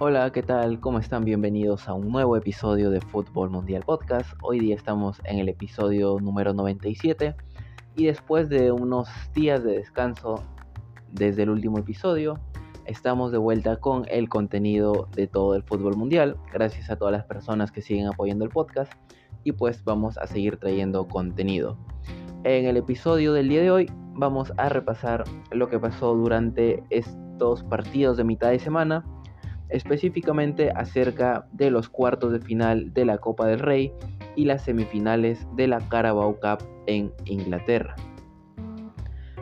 Hola, ¿qué tal? ¿Cómo están? Bienvenidos a un nuevo episodio de Fútbol Mundial Podcast. Hoy día estamos en el episodio número 97 y después de unos días de descanso desde el último episodio, estamos de vuelta con el contenido de todo el fútbol mundial. Gracias a todas las personas que siguen apoyando el podcast y pues vamos a seguir trayendo contenido. En el episodio del día de hoy vamos a repasar lo que pasó durante estos partidos de mitad de semana específicamente acerca de los cuartos de final de la Copa del Rey y las semifinales de la Carabao Cup en Inglaterra.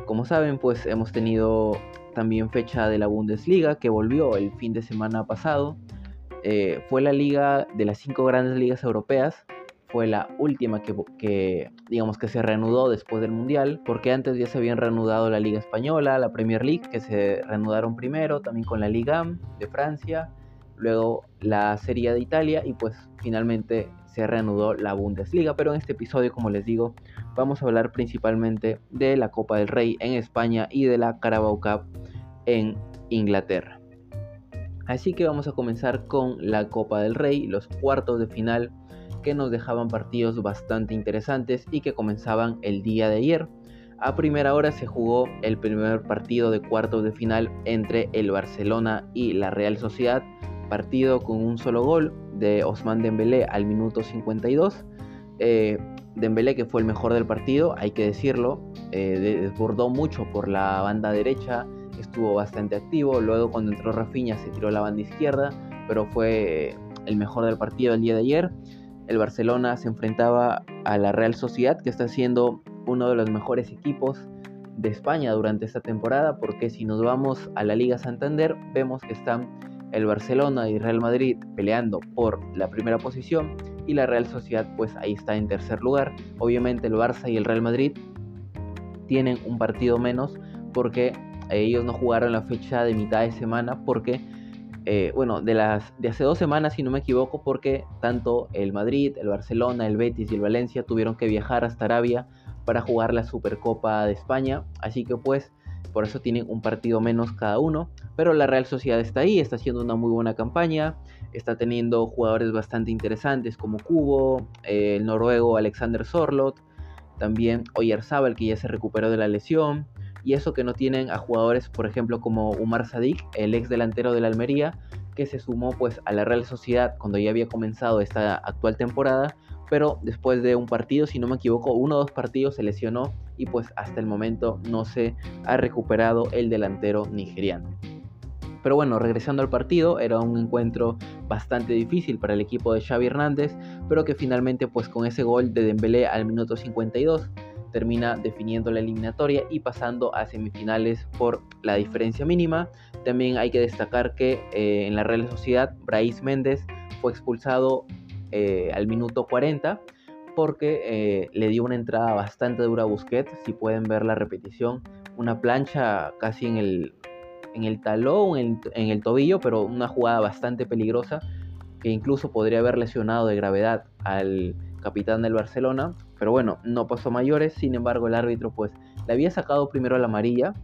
Como saben, pues hemos tenido también fecha de la Bundesliga que volvió el fin de semana pasado. Eh, fue la liga de las cinco grandes ligas europeas fue la última que, digamos que se reanudó después del Mundial, porque antes ya se habían reanudado la Liga Española, la Premier League, que se reanudaron primero, también con la Liga de Francia, luego la Serie de Italia y pues finalmente se reanudó la Bundesliga, pero en este episodio, como les digo, vamos a hablar principalmente de la Copa del Rey en España y de la Carabao Cup en Inglaterra. Así que vamos a comenzar con la Copa del Rey, los cuartos de final que nos dejaban partidos bastante interesantes y que comenzaban el día de ayer. A primera hora se jugó el primer partido de cuartos de final entre el Barcelona y la Real Sociedad, partido con un solo gol de Osman Dembélé al minuto 52. Eh, Dembélé que fue el mejor del partido, hay que decirlo, eh, desbordó mucho por la banda derecha, estuvo bastante activo, luego cuando entró Rafinha se tiró a la banda izquierda, pero fue el mejor del partido el día de ayer el Barcelona se enfrentaba a la Real Sociedad, que está siendo uno de los mejores equipos de España durante esta temporada, porque si nos vamos a la Liga Santander, vemos que están el Barcelona y Real Madrid peleando por la primera posición y la Real Sociedad pues ahí está en tercer lugar. Obviamente el Barça y el Real Madrid tienen un partido menos porque ellos no jugaron la fecha de mitad de semana porque eh, bueno, de las de hace dos semanas, si no me equivoco, porque tanto el Madrid, el Barcelona, el Betis y el Valencia tuvieron que viajar hasta Arabia para jugar la Supercopa de España, así que pues por eso tienen un partido menos cada uno, pero la Real Sociedad está ahí, está haciendo una muy buena campaña, está teniendo jugadores bastante interesantes como Cubo, eh, el noruego Alexander Sorlot, también Oyarzabal que ya se recuperó de la lesión, y eso que no tienen a jugadores, por ejemplo, como Umar Sadik, el ex delantero de la Almería, que se sumó pues a la Real Sociedad cuando ya había comenzado esta actual temporada, pero después de un partido, si no me equivoco, uno o dos partidos se lesionó y pues hasta el momento no se ha recuperado el delantero nigeriano. Pero bueno, regresando al partido, era un encuentro bastante difícil para el equipo de Xavi Hernández, pero que finalmente pues con ese gol de Dembélé al minuto 52 termina definiendo la eliminatoria y pasando a semifinales por la diferencia mínima. También hay que destacar que eh, en la Real Sociedad, Brais Méndez fue expulsado eh, al minuto 40 porque eh, le dio una entrada bastante dura a Busquets. Si pueden ver la repetición, una plancha casi en el, en el talón, en el tobillo, pero una jugada bastante peligrosa que incluso podría haber lesionado de gravedad al capitán del Barcelona. Pero bueno, no pasó mayores, sin embargo el árbitro pues le había sacado primero la amarilla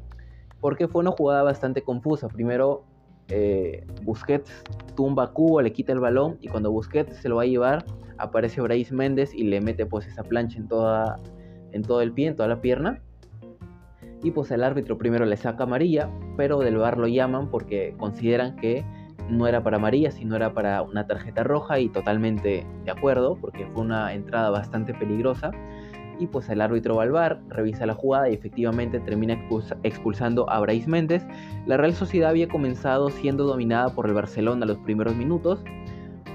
porque fue una jugada bastante confusa. Primero eh, Busquets tumba Cubo, le quita el balón y cuando Busquets se lo va a llevar aparece Brais Méndez y le mete pues esa plancha en, toda, en todo el pie, en toda la pierna. Y pues el árbitro primero le saca amarilla, pero del bar lo llaman porque consideran que no era para María, sino era para una tarjeta roja y totalmente de acuerdo, porque fue una entrada bastante peligrosa. Y pues el árbitro va revisa la jugada y efectivamente termina expulsando a Brais Méndez. La Real Sociedad había comenzado siendo dominada por el Barcelona los primeros minutos.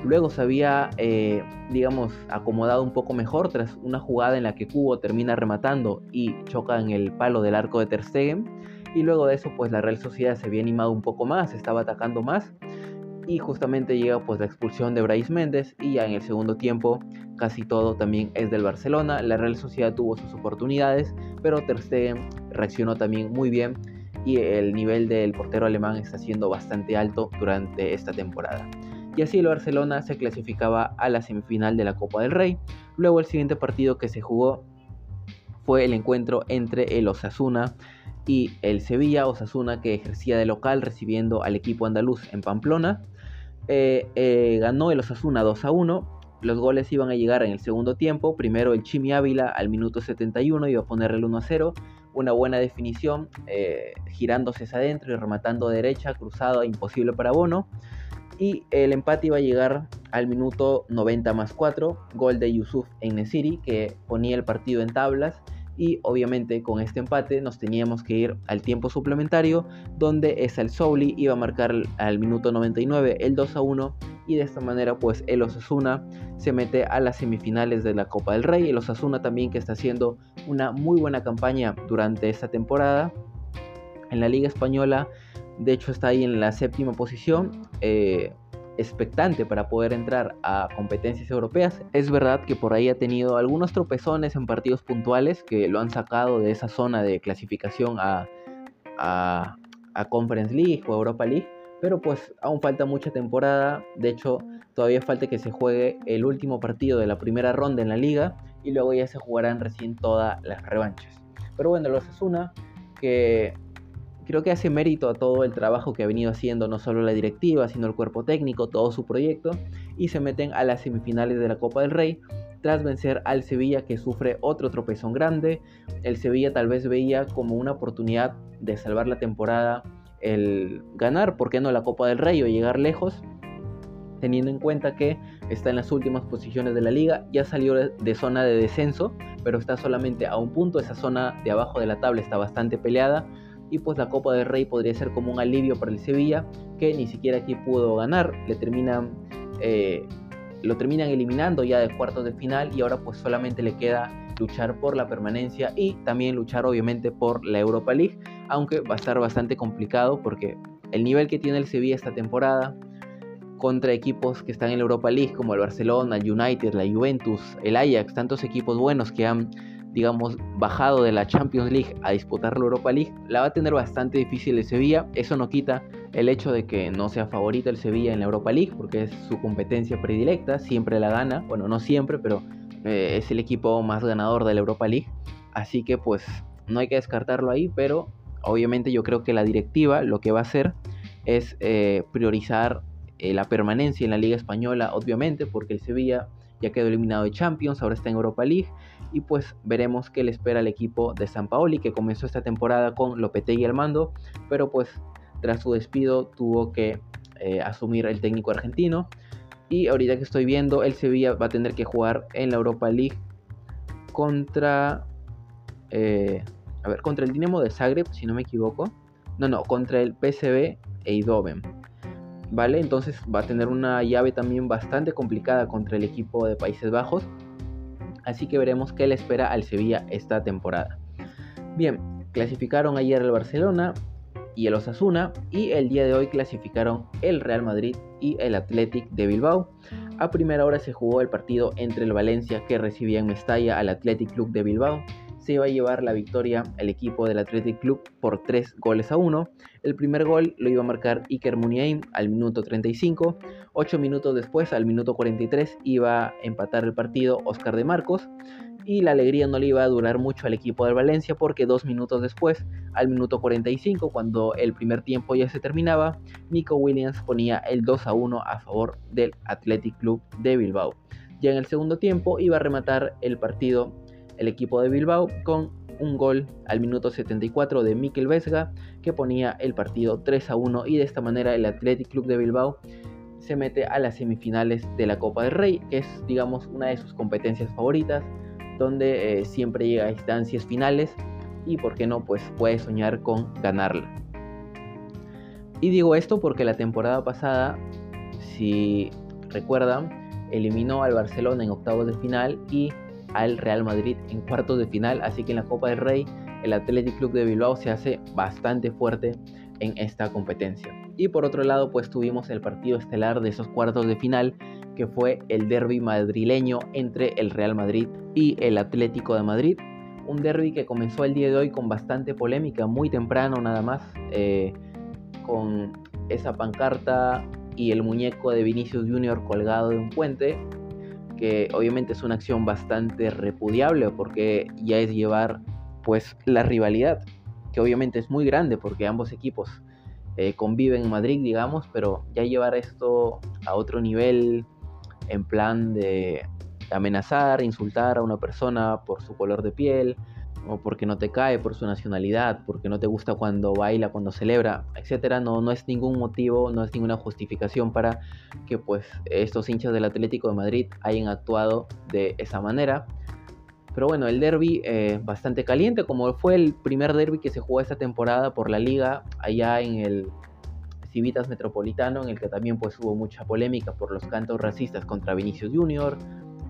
Luego se había, eh, digamos, acomodado un poco mejor tras una jugada en la que Cubo termina rematando y choca en el palo del arco de Ter Stegen. Y luego de eso, pues la Real Sociedad se había animado un poco más, estaba atacando más y justamente llega pues la expulsión de Brais Méndez y ya en el segundo tiempo casi todo también es del Barcelona. La Real Sociedad tuvo sus oportunidades, pero Ter Stegen reaccionó también muy bien y el nivel del portero alemán está siendo bastante alto durante esta temporada. Y así el Barcelona se clasificaba a la semifinal de la Copa del Rey. Luego el siguiente partido que se jugó fue el encuentro entre el Osasuna y el Sevilla, Osasuna que ejercía de local recibiendo al equipo andaluz en Pamplona. Eh, eh, ganó el Osasuna 2 a 1. Los goles iban a llegar en el segundo tiempo. Primero el Chimi Ávila al minuto 71 iba a poner el 1 a 0. Una buena definición, eh, girándose hacia adentro y rematando derecha, cruzado, imposible para Bono. Y el empate iba a llegar al minuto 90 más 4. Gol de Yusuf en Nesiri, que ponía el partido en tablas y obviamente con este empate nos teníamos que ir al tiempo suplementario donde el Souli iba a marcar al minuto 99 el 2 a 1 y de esta manera pues el Osasuna se mete a las semifinales de la Copa del Rey, el Osasuna también que está haciendo una muy buena campaña durante esta temporada en la Liga Española, de hecho está ahí en la séptima posición, eh, expectante para poder entrar a competencias europeas. Es verdad que por ahí ha tenido algunos tropezones en partidos puntuales que lo han sacado de esa zona de clasificación a, a, Conference League o Europa League, pero pues aún falta mucha temporada. De hecho, todavía falta que se juegue el último partido de la primera ronda en la liga y luego ya se jugarán recién todas las revanchas. Pero bueno, los Asuna que creo que hace mérito a todo el trabajo que ha venido haciendo no solo la directiva, sino el cuerpo técnico, todo su proyecto, y se meten a las semifinales de la Copa del Rey tras vencer al Sevilla que sufre otro tropezón grande. El Sevilla tal vez veía como una oportunidad de salvar la temporada el ganar, ¿por qué no la Copa del Rey o llegar lejos? Teniendo en cuenta que está en las últimas posiciones de la liga, ya salió de zona de descenso, pero está solamente a un punto, esa zona de abajo de la tabla está bastante peleada y pues la Copa del Rey podría ser como un alivio para el Sevilla que ni siquiera aquí pudo ganar, le terminan eh, lo terminan eliminando ya de cuartos de final y ahora pues solamente le queda luchar por la permanencia y también luchar obviamente por la Europa League, aunque va a estar bastante complicado porque el nivel que tiene el Sevilla esta temporada contra equipos que están en la Europa League como el Barcelona, el United, la Juventus, el Ajax, tantos equipos buenos que han digamos, bajado de la Champions League a disputar la Europa League, la va a tener bastante difícil el Sevilla. Eso no quita el hecho de que no sea favorito el Sevilla en la Europa League, porque es su competencia predilecta, siempre la gana. Bueno, no siempre, pero eh, es el equipo más ganador de la Europa League. Así que pues no hay que descartarlo ahí, pero obviamente yo creo que la directiva lo que va a hacer es eh, priorizar eh, la permanencia en la Liga Española, obviamente, porque el Sevilla ya quedó eliminado de Champions, ahora está en Europa League y pues veremos qué le espera al equipo de San Paoli que comenzó esta temporada con Lopetegui al mando, pero pues tras su despido tuvo que eh, asumir el técnico argentino. Y ahorita que estoy viendo el Sevilla va a tener que jugar en la Europa League contra eh, a ver contra el Dinamo de Zagreb si no me equivoco. No no contra el PSV Eindhoven vale entonces va a tener una llave también bastante complicada contra el equipo de Países Bajos así que veremos qué le espera al Sevilla esta temporada. Bien, clasificaron ayer el Barcelona y el Osasuna y el día de hoy clasificaron el Real Madrid y el Athletic de Bilbao. A primera hora se jugó el partido entre el Valencia que recibía en Mestalla al Athletic Club de Bilbao se iba a llevar la victoria el equipo del Athletic Club por 3 goles a 1. El primer gol lo iba a marcar Iker Muniain al minuto 35. 8 minutos después, al minuto 43, iba a empatar el partido Oscar de Marcos. Y la alegría no le iba a durar mucho al equipo del Valencia porque dos minutos después, al minuto 45, cuando el primer tiempo ya se terminaba, Nico Williams ponía el 2 a 1 a favor del Athletic Club de Bilbao. Ya en el segundo tiempo iba a rematar el partido el equipo de Bilbao con un gol al minuto 74 de Mikel Vesga que ponía el partido 3 a 1 y de esta manera el Athletic Club de Bilbao se mete a las semifinales de la Copa del Rey, que es digamos una de sus competencias favoritas, donde eh, siempre llega a instancias finales y por qué no pues puede soñar con ganarla. Y digo esto porque la temporada pasada, si recuerdan, eliminó al Barcelona en octavos de final y al Real Madrid en cuartos de final, así que en la Copa del Rey el Athletic Club de Bilbao se hace bastante fuerte en esta competencia. Y por otro lado, pues tuvimos el partido estelar de esos cuartos de final, que fue el derby madrileño entre el Real Madrid y el Atlético de Madrid. Un derby que comenzó el día de hoy con bastante polémica, muy temprano nada más, eh, con esa pancarta y el muñeco de Vinicius Junior colgado de un puente, que obviamente es una acción bastante repudiable porque ya es llevar pues la rivalidad, que obviamente es muy grande porque ambos equipos eh, conviven en Madrid, digamos, pero ya llevar esto a otro nivel en plan de amenazar, insultar a una persona por su color de piel, o porque no te cae por su nacionalidad, porque no te gusta cuando baila, cuando celebra, etcétera, no, no es ningún motivo, no es ninguna justificación para que pues estos hinchas del Atlético de Madrid hayan actuado de esa manera. Pero bueno, el derby eh, bastante caliente, como fue el primer derby que se jugó esta temporada por la liga allá en el Civitas Metropolitano, en el que también pues hubo mucha polémica por los cantos racistas contra Vinicius Junior,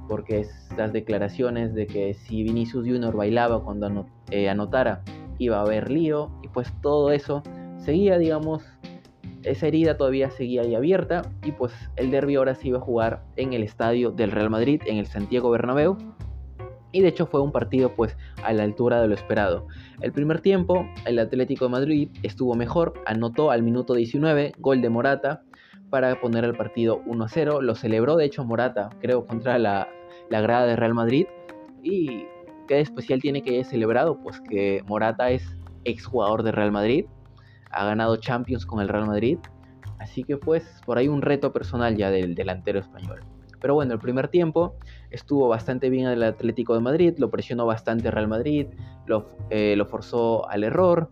porque estas declaraciones de que si Vinicius Junior bailaba cuando eh, anotara iba a haber lío y pues todo eso seguía digamos esa herida todavía seguía ahí abierta y pues el derby ahora se iba a jugar en el estadio del Real Madrid en el Santiago Bernabéu y de hecho fue un partido pues a la altura de lo esperado. El primer tiempo el Atlético de Madrid estuvo mejor, anotó al minuto 19 gol de Morata para poner el partido 1-0, lo celebró de hecho Morata creo contra la la grada de Real Madrid. ¿Y qué especial tiene que haya celebrado? Pues que Morata es exjugador de Real Madrid, ha ganado Champions con el Real Madrid, así que pues por ahí un reto personal ya del delantero español. Pero bueno, el primer tiempo estuvo bastante bien el Atlético de Madrid, lo presionó bastante Real Madrid, lo, eh, lo forzó al error,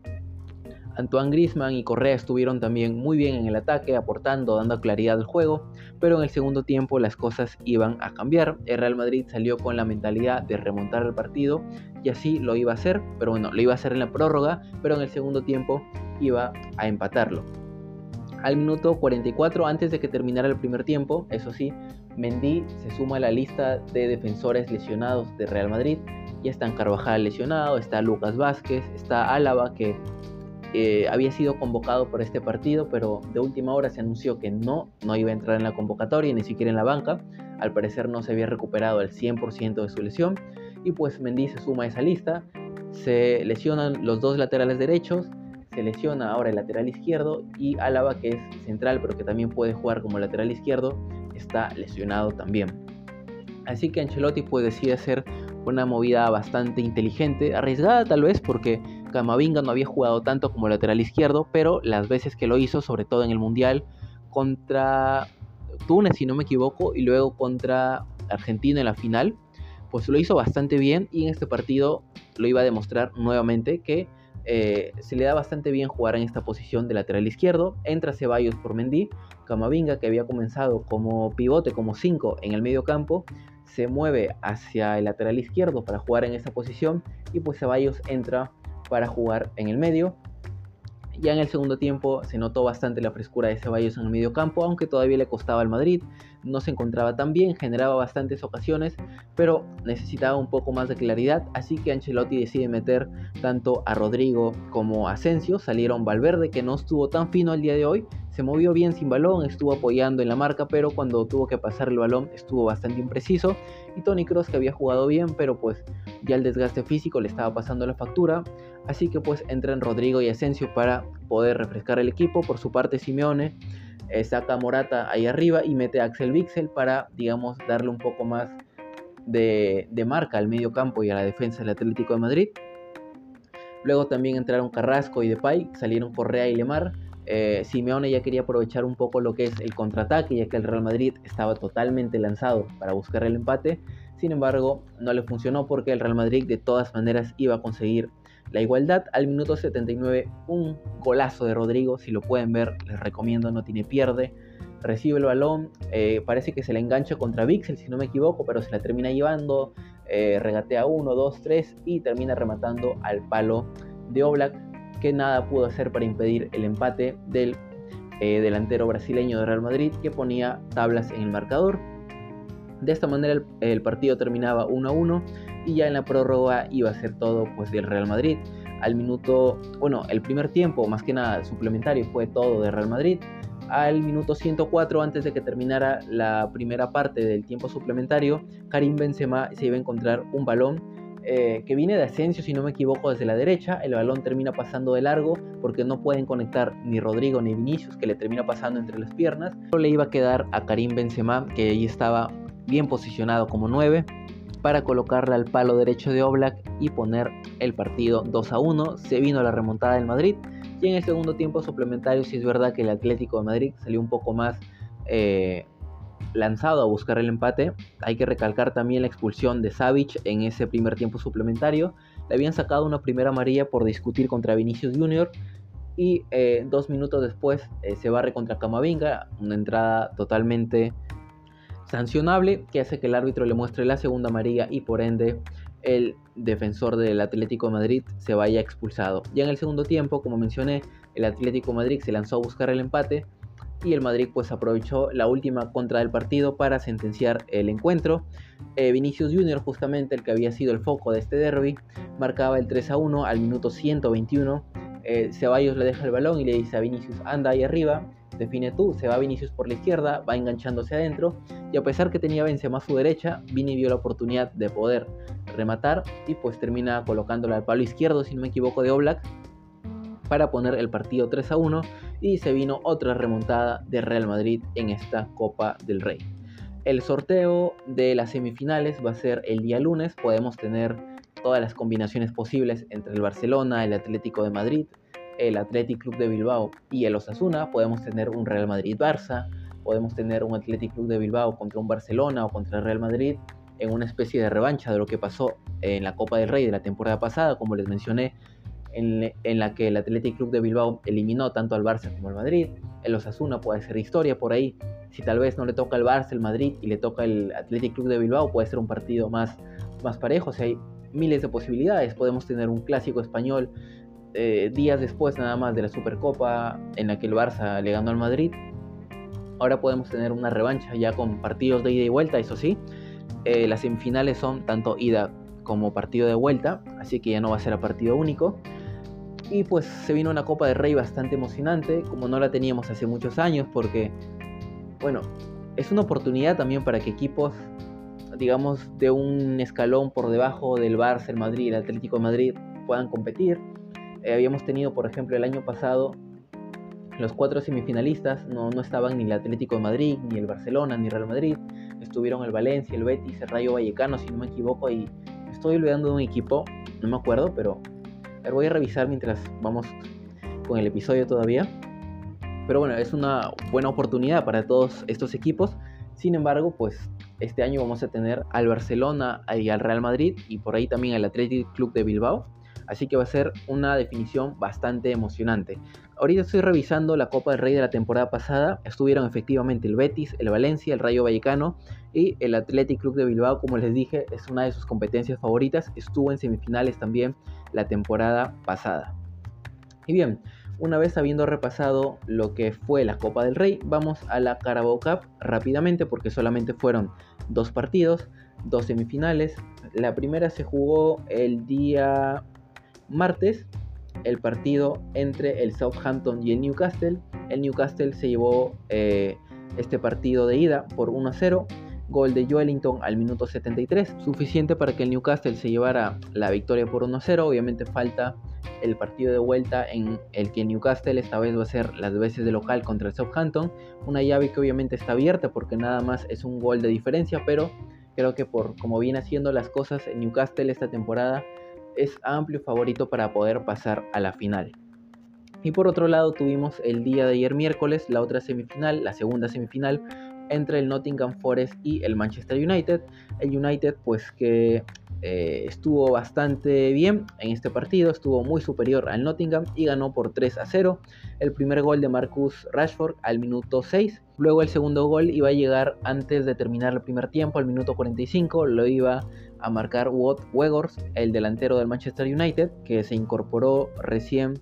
Antoine Grisman y Correa estuvieron también muy bien en el ataque, aportando, dando claridad al juego, pero en el segundo tiempo las cosas iban a cambiar. El Real Madrid salió con la mentalidad de remontar el partido y así lo iba a hacer, pero bueno, lo iba a hacer en la prórroga, pero en el segundo tiempo iba a empatarlo. Al minuto 44, antes de que terminara el primer tiempo, eso sí, Mendy se suma a la lista de defensores lesionados de Real Madrid. Ya están Carvajal lesionado, está Lucas Vázquez, está Álava que había sido convocado por este partido, pero de última hora se anunció que no, no iba a entrar en la convocatoria, ni siquiera en la banca. Al parecer no se había recuperado el 100% de su lesión. Y pues Mendy se suma a esa lista. Se lesionan los dos laterales derechos. Se lesiona ahora el lateral izquierdo. Y Álava, que es central, pero que también puede jugar como lateral izquierdo, está lesionado también. Así que Ancelotti pues decide hacer una movida bastante inteligente, arriesgada tal vez porque Camavinga no había jugado tanto como lateral izquierdo, pero las veces que lo hizo, sobre todo en el Mundial, contra Túnez si no me equivoco, y luego contra Argentina en la final, pues lo hizo bastante bien y en este partido lo iba a demostrar nuevamente que eh, se le da bastante bien jugar en esta posición de lateral izquierdo. Entra Ceballos por Mendy, Camavinga que había comenzado como pivote, como 5 en el medio campo, se mueve hacia el lateral izquierdo para jugar en esa posición y pues Ceballos entra para jugar en el medio. Ya en el segundo tiempo se notó bastante la frescura de Ceballos en el medio campo, aunque todavía le costaba al Madrid, no se encontraba tan bien, generaba bastantes ocasiones, pero necesitaba un poco más de claridad, así que Ancelotti decide meter tanto a Rodrigo como a Asensio, salieron Valverde que no estuvo tan fino el día de hoy, se movió bien sin balón, estuvo apoyando en la marca, pero cuando tuvo que pasar el balón estuvo bastante impreciso. Y Tony Cross que había jugado bien, pero pues ya el desgaste físico le estaba pasando la factura. Así que pues entran Rodrigo y Asensio para poder refrescar el equipo. Por su parte Simeone eh, saca a Morata ahí arriba y mete a Axel Wixel para, digamos, darle un poco más de, de marca al medio campo y a la defensa del Atlético de Madrid. Luego también entraron Carrasco y Depay, salieron Correa y Lemar eh, Simeone ya quería aprovechar un poco lo que es el contraataque, ya que el Real Madrid estaba totalmente lanzado para buscar el empate. Sin embargo, no le funcionó porque el Real Madrid de todas maneras iba a conseguir la igualdad. Al minuto 79, un golazo de Rodrigo, si lo pueden ver, les recomiendo, no tiene pierde. Recibe el balón, eh, parece que se le engancha contra Vixel, si no me equivoco, pero se la termina llevando, eh, regatea 1, 2, 3 y termina rematando al palo de Oblak nada pudo hacer para impedir el empate del eh, delantero brasileño de Real Madrid que ponía tablas en el marcador. De esta manera el, partido terminaba 1 a 1 y ya en la prórroga iba a ser todo pues del Real Madrid. Al minuto, bueno, el primer tiempo, más que nada suplementario, fue todo de Real Madrid. Al minuto 104, antes de que terminara la primera parte del tiempo suplementario, Karim Benzema se iba a encontrar un balón eh, que viene de Asensio, si no me equivoco, desde la derecha. El balón termina pasando de largo porque no pueden conectar ni Rodrigo ni Vinicius, que le termina pasando entre las piernas. Solo le iba a quedar a Karim Benzema, que ahí estaba bien posicionado como 9, para colocarle al palo derecho de Oblak y poner el partido 2 a 1. Se vino la remontada del Madrid. Y en el segundo tiempo suplementario sí es verdad que el Atlético de Madrid salió un poco más eh, lanzado a buscar el empate. Hay que recalcar también la expulsión de Savic en ese primer tiempo suplementario. Le habían sacado una primera amarilla por discutir contra Vinicius Junior y eh, dos minutos después eh, se barre contra Camavinga, una entrada totalmente sancionable que hace que el árbitro le muestre la segunda amarilla y por ende el defensor del Atlético Madrid se vaya expulsado. Ya en el segundo tiempo, como mencioné, el Atlético Madrid se lanzó a buscar el empate y el Madrid pues aprovechó la última contra del partido para sentenciar el encuentro. Eh, Vinicius Junior, justamente el que había sido el foco de este derby, marcaba el 3 a 1 al minuto 121. Eh, Ceballos le deja el balón y le dice a Vinicius, anda ahí arriba, define tú, se va Vinicius por la izquierda, va enganchándose adentro y a pesar que tenía Benzema a su derecha, Vini vio la oportunidad de poder rematar y pues termina colocándola al palo izquierdo, si no me equivoco, de Oblak para poner el partido 3 a 1 y se vino otra remontada de Real Madrid en esta Copa del Rey. El sorteo de las semifinales va a ser el día lunes, podemos tener todas las combinaciones posibles entre el Barcelona, el Atlético de Madrid, el Athletic Club de Bilbao y el Osasuna, podemos tener un Real Madrid-Barça, podemos tener un Athletic Club de Bilbao contra un Barcelona o contra el Real Madrid en una especie de revancha de lo que pasó en la Copa del Rey de la temporada pasada, como les mencioné, en, la que el Athletic Club de Bilbao eliminó tanto al Barça como al Madrid. El Osasuna puede ser historia por ahí. Si tal vez no le toca al Barça, el Madrid y le toca el Athletic Club de Bilbao, puede ser un partido más, más parejo. O sea, hay miles de posibilidades. Podemos tener un clásico español eh, días después nada más de la Supercopa en la que el Barça le ganó al Madrid. Ahora podemos tener una revancha ya con partidos de ida y vuelta, eso sí. Eh, las semifinales son tanto ida como partido de vuelta, así que ya no va a ser a partido único. Y pues se vino una Copa de Rey bastante emocionante, como no la teníamos hace muchos años, porque, bueno, es una oportunidad también para que equipos, digamos, de un escalón por debajo del Barça, Madrid, el Atlético de Madrid, puedan competir. Eh, habíamos tenido, por ejemplo, el año pasado, los cuatro semifinalistas, no, no estaban ni el Atlético de Madrid, ni el Barcelona, ni Real Madrid. Estuvieron el Valencia, el Betis, el Rayo Vallecano, si no me equivoco, y estoy olvidando de un equipo, no me acuerdo, pero voy a revisar mientras vamos con el episodio todavía. Pero bueno, es una buena oportunidad para todos estos equipos. Sin embargo, pues este año vamos a tener al Barcelona y al Real Madrid y por ahí también al Athletic Club de Bilbao. Así que va a ser una definición bastante emocionante. Ahorita estoy revisando la Copa del Rey de la temporada pasada. Estuvieron efectivamente el Betis, el Valencia, el Rayo Vallecano y el Athletic Club de Bilbao. Como les dije, es una de sus competencias favoritas. Estuvo en semifinales también la temporada pasada. Y bien, una vez habiendo repasado lo que fue la Copa del Rey, vamos a la Carabao Cup rápidamente porque solamente fueron dos partidos, dos semifinales. La primera se jugó el día martes, el partido entre el Southampton y el Newcastle. El Newcastle se llevó eh, este partido de ida por 1 0 gol de Joelinton al minuto 73, suficiente para que el Newcastle se llevara la victoria por 1-0. Obviamente falta el partido de vuelta en el que Newcastle esta vez va a ser las veces de local contra el Southampton, una llave que obviamente está abierta porque nada más es un gol de diferencia, pero creo que por como viene haciendo las cosas en Newcastle esta temporada es amplio favorito para poder pasar a la final. Y por otro lado tuvimos el día de ayer miércoles la otra semifinal, la segunda semifinal entre el Nottingham Forest y el Manchester United. El United pues que eh, estuvo bastante bien en este partido, estuvo muy superior al Nottingham y ganó por 3 a 0. El primer gol de Marcus Rashford al minuto 6. Luego el segundo gol iba a llegar antes de terminar el primer tiempo, al minuto 45. Lo iba a marcar Wout Weghorst, el delantero del Manchester United, que se incorporó recién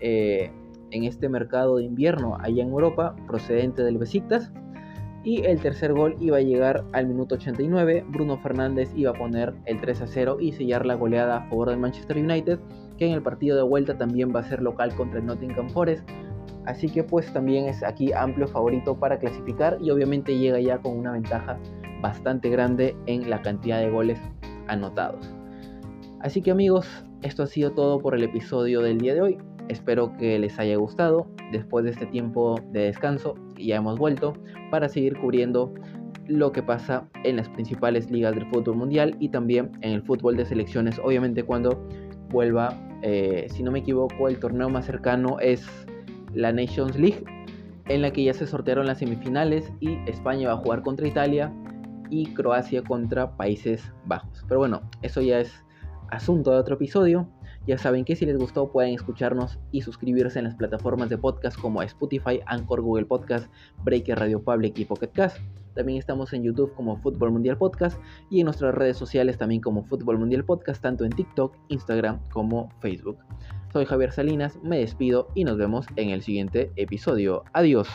eh, en este mercado de invierno allá en Europa, procedente del Besiktas. Y el tercer gol iba a llegar al minuto 89. Bruno Fernández iba a poner el 3 a 0 y sellar la goleada a favor del Manchester United, que en el partido de vuelta también va a ser local contra el Nottingham Forest. Así que pues también es aquí amplio favorito para clasificar y obviamente llega ya con una ventaja bastante grande en la cantidad de goles anotados. Así que amigos, esto ha sido todo por el episodio del día de hoy. Espero que les haya gustado. Después de este tiempo de descanso, ya hemos vuelto para seguir cubriendo lo que pasa en las principales ligas del fútbol mundial y también en el fútbol de selecciones, obviamente cuando vuelva Eh, si no me equivoco, el torneo más cercano es la Nations League, en la que ya se sortearon las semifinales y España va a jugar contra Italia y Croacia contra Países Bajos. Pero bueno, eso ya es asunto de otro episodio. Ya saben que si les gustó pueden escucharnos y suscribirse en las plataformas de podcast como Spotify, Anchor, Google Podcast, Breaker Radio Public y Pocket Cast. También estamos en YouTube como Fútbol Mundial Podcast y en nuestras redes sociales también como Fútbol Mundial Podcast, tanto en TikTok, Instagram como Facebook. Soy Javier Salinas, me despido y nos vemos en el siguiente episodio. Adiós.